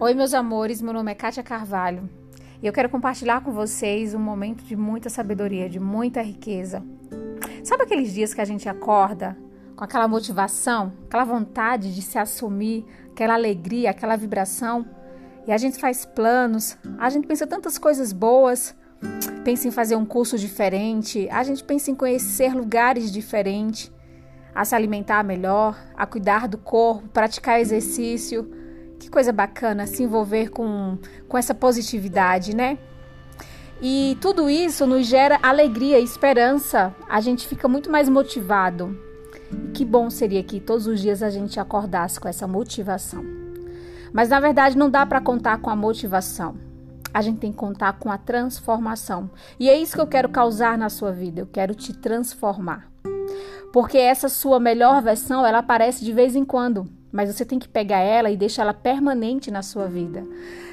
Oi, meus amores, meu nome é Kátia Carvalho e eu quero compartilhar com vocês um momento de muita sabedoria, de muita riqueza. Sabe aqueles dias que a gente acorda com aquela motivação, aquela vontade de se assumir, aquela alegria, aquela vibração e a gente faz planos, a gente pensa tantas coisas boas, pensa em fazer um curso diferente, a gente pensa em conhecer lugares diferentes, a se alimentar melhor, a cuidar do corpo, praticar exercício que coisa bacana se envolver com, com essa positividade, né? E tudo isso nos gera alegria e esperança. A gente fica muito mais motivado. Que bom seria que todos os dias a gente acordasse com essa motivação. Mas na verdade não dá para contar com a motivação. A gente tem que contar com a transformação. E é isso que eu quero causar na sua vida. Eu quero te transformar. Porque essa sua melhor versão, ela aparece de vez em quando mas você tem que pegar ela e deixar ela permanente na sua vida.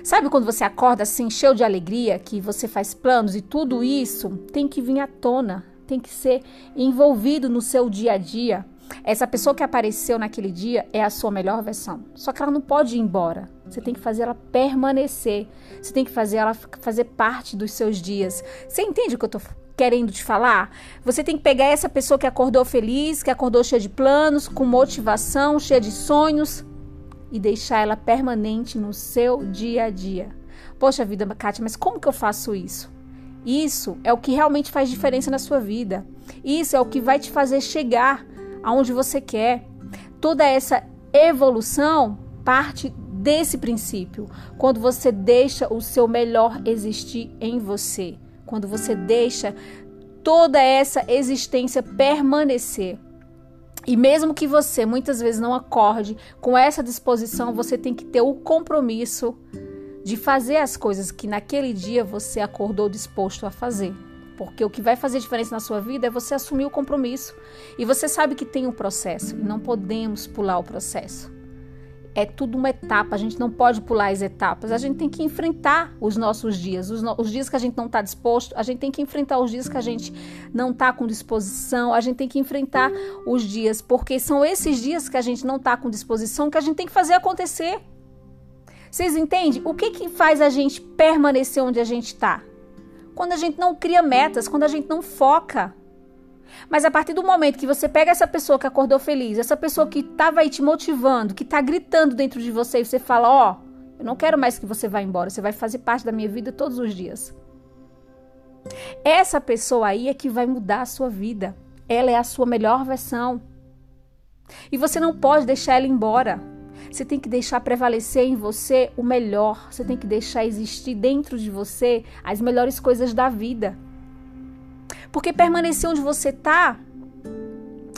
Sabe quando você acorda assim, cheio de alegria, que você faz planos e tudo isso tem que vir à tona, tem que ser envolvido no seu dia a dia. Essa pessoa que apareceu naquele dia é a sua melhor versão. Só que ela não pode ir embora. Você tem que fazer ela permanecer. Você tem que fazer ela fazer parte dos seus dias. Você entende o que eu estou querendo te falar? Você tem que pegar essa pessoa que acordou feliz, que acordou cheia de planos, com motivação, cheia de sonhos e deixar ela permanente no seu dia a dia. Poxa vida, Kátia, mas como que eu faço isso? Isso é o que realmente faz diferença na sua vida. Isso é o que vai te fazer chegar aonde você quer. Toda essa evolução parte desse princípio, quando você deixa o seu melhor existir em você quando você deixa toda essa existência permanecer. E mesmo que você muitas vezes não acorde com essa disposição, você tem que ter o compromisso de fazer as coisas que naquele dia você acordou disposto a fazer. Porque o que vai fazer diferença na sua vida é você assumir o compromisso. E você sabe que tem um processo e não podemos pular o processo é tudo uma etapa, a gente não pode pular as etapas, a gente tem que enfrentar os nossos dias, os, no, os dias que a gente não está disposto, a gente tem que enfrentar os dias que a gente não está com disposição, a gente tem que enfrentar os dias, porque são esses dias que a gente não está com disposição que a gente tem que fazer acontecer. Vocês entendem? O que, que faz a gente permanecer onde a gente está? Quando a gente não cria metas, quando a gente não foca. Mas a partir do momento que você pega essa pessoa que acordou feliz, essa pessoa que estava aí te motivando, que está gritando dentro de você e você fala: Ó, oh, eu não quero mais que você vá embora, você vai fazer parte da minha vida todos os dias. Essa pessoa aí é que vai mudar a sua vida. Ela é a sua melhor versão. E você não pode deixar ela embora. Você tem que deixar prevalecer em você o melhor. Você tem que deixar existir dentro de você as melhores coisas da vida. Porque permanecer onde você está,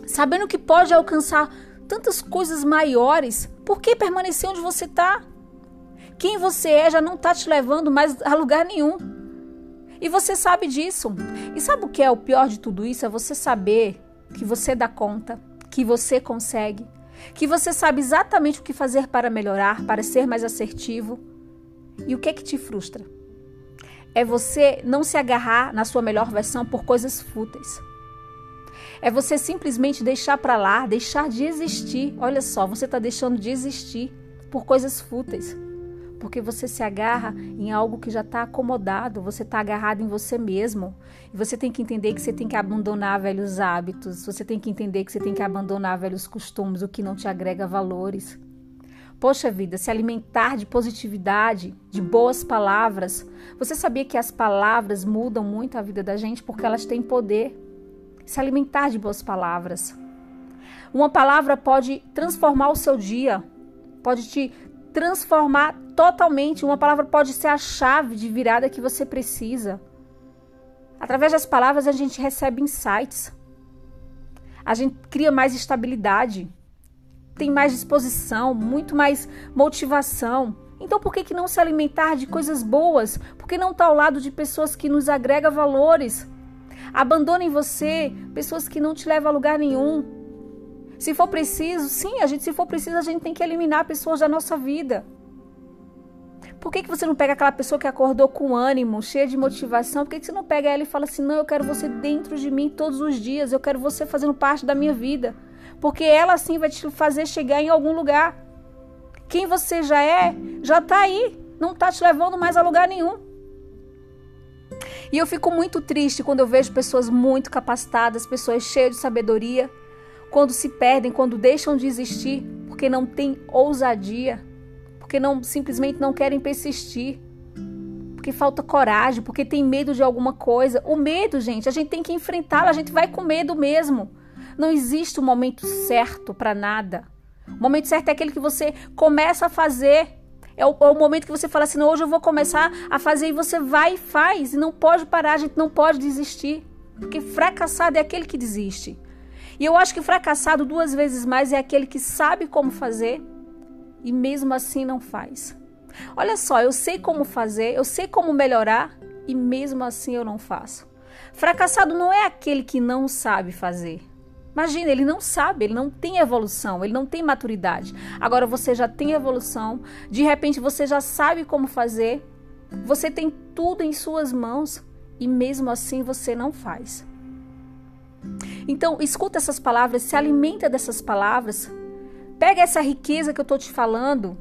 sabendo que pode alcançar tantas coisas maiores, por que permanecer onde você está? Quem você é já não está te levando mais a lugar nenhum. E você sabe disso. E sabe o que é o pior de tudo isso? É você saber que você dá conta, que você consegue, que você sabe exatamente o que fazer para melhorar, para ser mais assertivo. E o que é que te frustra? É você não se agarrar na sua melhor versão por coisas fúteis. É você simplesmente deixar para lá, deixar de existir. Olha só, você está deixando de existir por coisas fúteis. Porque você se agarra em algo que já está acomodado, você está agarrado em você mesmo. E você tem que entender que você tem que abandonar velhos hábitos, você tem que entender que você tem que abandonar velhos costumes, o que não te agrega valores. Poxa vida, se alimentar de positividade, de boas palavras. Você sabia que as palavras mudam muito a vida da gente porque elas têm poder? Se alimentar de boas palavras. Uma palavra pode transformar o seu dia, pode te transformar totalmente. Uma palavra pode ser a chave de virada que você precisa. Através das palavras a gente recebe insights. A gente cria mais estabilidade tem mais disposição, muito mais motivação. Então por que, que não se alimentar de coisas boas? Por que não estar tá ao lado de pessoas que nos agregam valores? Abandone você pessoas que não te levam a lugar nenhum. Se for preciso, sim, a gente, se for preciso, a gente tem que eliminar pessoas da nossa vida. Por que, que você não pega aquela pessoa que acordou com ânimo, cheia de motivação? Por que, que você não pega ela e fala assim: não, eu quero você dentro de mim todos os dias, eu quero você fazendo parte da minha vida? Porque ela sim vai te fazer chegar em algum lugar. Quem você já é, já está aí, não está te levando mais a lugar nenhum. E eu fico muito triste quando eu vejo pessoas muito capacitadas, pessoas cheias de sabedoria, quando se perdem, quando deixam de existir, porque não têm ousadia, porque não simplesmente não querem persistir, porque falta coragem, porque tem medo de alguma coisa. O medo, gente, a gente tem que enfrentá-lo, a gente vai com medo mesmo. Não existe um momento certo para nada. O momento certo é aquele que você começa a fazer. É o, é o, momento que você fala assim: hoje eu vou começar a fazer e você vai e faz. E não pode parar, a gente não pode desistir. Porque fracassado é aquele que desiste. E eu acho que fracassado duas vezes mais é aquele que sabe como fazer e mesmo assim não faz. Olha só, eu sei como fazer, eu sei como melhorar e mesmo assim eu não faço. Fracassado não é aquele que não sabe fazer. Imagina, ele não sabe, ele não tem evolução, ele não tem maturidade. Agora você já tem evolução, de repente você já sabe como fazer, você tem tudo em suas mãos e mesmo assim você não faz. Então, escuta essas palavras, se alimenta dessas palavras, pega essa riqueza que eu estou te falando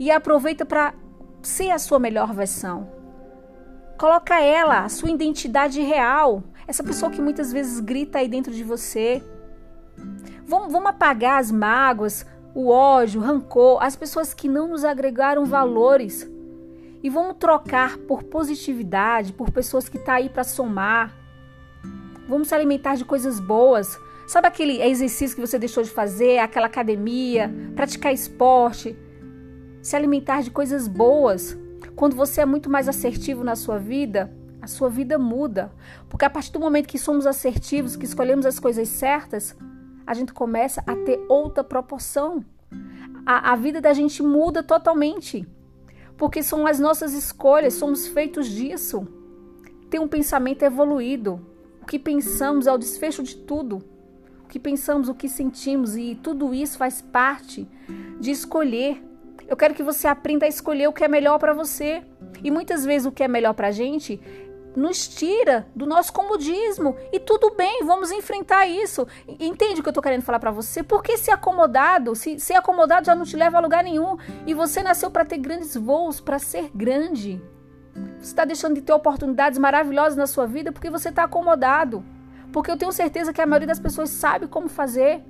e aproveita para ser a sua melhor versão. Coloca ela, a sua identidade real, essa pessoa que muitas vezes grita aí dentro de você. Vamos, vamos apagar as mágoas, o ódio, o rancor, as pessoas que não nos agregaram valores. E vamos trocar por positividade, por pessoas que estão tá aí para somar, Vamos se alimentar de coisas boas. Sabe aquele exercício que você deixou de fazer, aquela academia, praticar esporte? Se alimentar de coisas boas. Quando você é muito mais assertivo na sua vida, a sua vida muda. Porque a partir do momento que somos assertivos, que escolhemos as coisas certas, a gente começa a ter outra proporção. A, a vida da gente muda totalmente. Porque são as nossas escolhas, somos feitos disso. Ter um pensamento evoluído, que pensamos é o desfecho de tudo. O que pensamos, o que sentimos e tudo isso faz parte de escolher. Eu quero que você aprenda a escolher o que é melhor para você. E muitas vezes o que é melhor para a gente nos tira do nosso comodismo. E tudo bem, vamos enfrentar isso. Entende o que eu estou querendo falar para você? Porque ser acomodado, se ser acomodado já não te leva a lugar nenhum. E você nasceu para ter grandes voos, para ser grande. Você está deixando de ter oportunidades maravilhosas na sua vida porque você está acomodado. Porque eu tenho certeza que a maioria das pessoas sabe como fazer.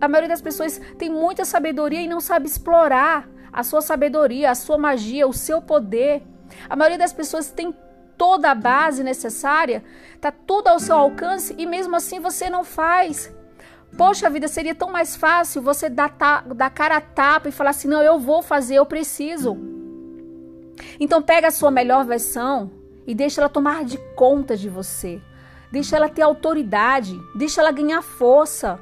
A maioria das pessoas tem muita sabedoria e não sabe explorar a sua sabedoria, a sua magia, o seu poder. A maioria das pessoas tem toda a base necessária, tá tudo ao seu alcance e mesmo assim você não faz. Poxa vida, seria tão mais fácil você dar, dar cara a tapa e falar assim: não, eu vou fazer, eu preciso. Então pega a sua melhor versão e deixa ela tomar de conta de você. Deixa ela ter autoridade, deixa ela ganhar força.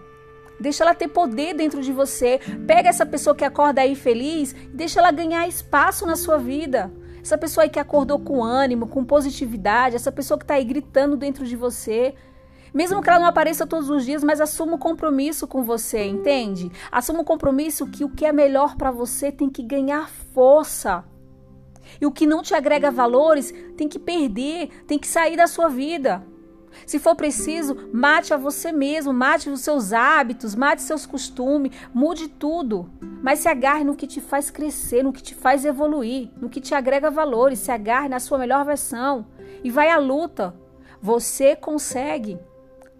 Deixa ela ter poder dentro de você. Pega essa pessoa que acorda aí feliz e deixa ela ganhar espaço na sua vida. Essa pessoa aí que acordou com ânimo, com positividade, essa pessoa que está aí gritando dentro de você. Mesmo que ela não apareça todos os dias, mas assuma um compromisso com você, entende? Assuma um compromisso que o que é melhor para você tem que ganhar força. E o que não te agrega valores tem que perder, tem que sair da sua vida. Se for preciso, mate a você mesmo, mate os seus hábitos, mate seus costumes, mude tudo. Mas se agarre no que te faz crescer, no que te faz evoluir, no que te agrega valores, se agarre na sua melhor versão e vai à luta. Você consegue.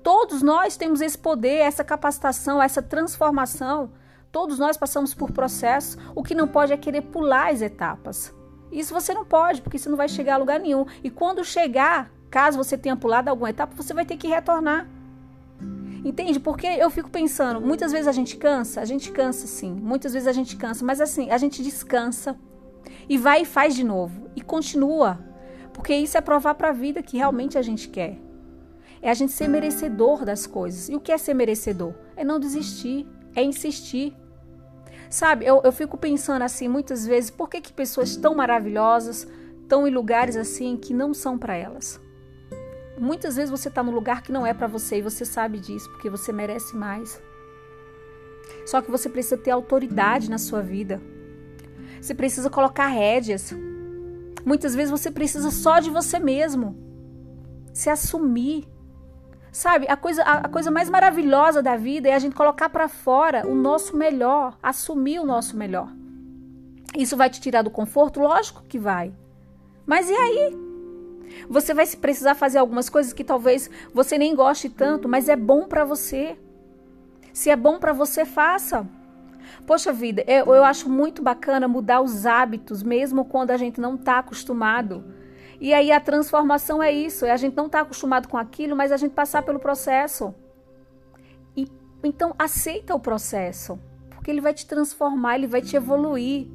Todos nós temos esse poder, essa capacitação, essa transformação. Todos nós passamos por processos. O que não pode é querer pular as etapas. Isso você não pode, porque você não vai chegar a lugar nenhum. E quando chegar, caso você tenha pulado alguma etapa, você vai ter que retornar. Entende? Porque eu fico pensando, muitas vezes a gente cansa, a gente cansa sim, muitas vezes a gente cansa, mas assim, a gente descansa e vai e faz de novo e continua. Porque isso é provar para a vida que realmente a gente quer. É a gente ser merecedor das coisas. E o que é ser merecedor? É não desistir, é insistir, Sabe, eu, eu fico pensando assim muitas vezes, por que, que pessoas tão maravilhosas estão em lugares assim que não são para elas? Muitas vezes você está no lugar que não é para você e você sabe disso, porque você merece mais. Só que você precisa ter autoridade na sua vida. Você precisa colocar rédeas. Muitas vezes você precisa só de você mesmo. Se assumir. Sabe, a coisa, a, coisa mais maravilhosa da vida é a gente colocar para fora o nosso melhor, assumir o nosso melhor. Isso vai te tirar do conforto? Lógico que vai. Mas e aí? Você vai precisar fazer algumas coisas que talvez você nem goste tanto, mas é bom para você. Se é bom para você, faça. Poxa vida, eu, eu acho muito bacana mudar os hábitos, mesmo quando a gente não está acostumado. E aí a transformação é isso, é a gente não estar tá acostumado com aquilo, mas a gente passar pelo processo. E então aceita o processo, porque ele vai te transformar, ele vai te evoluir.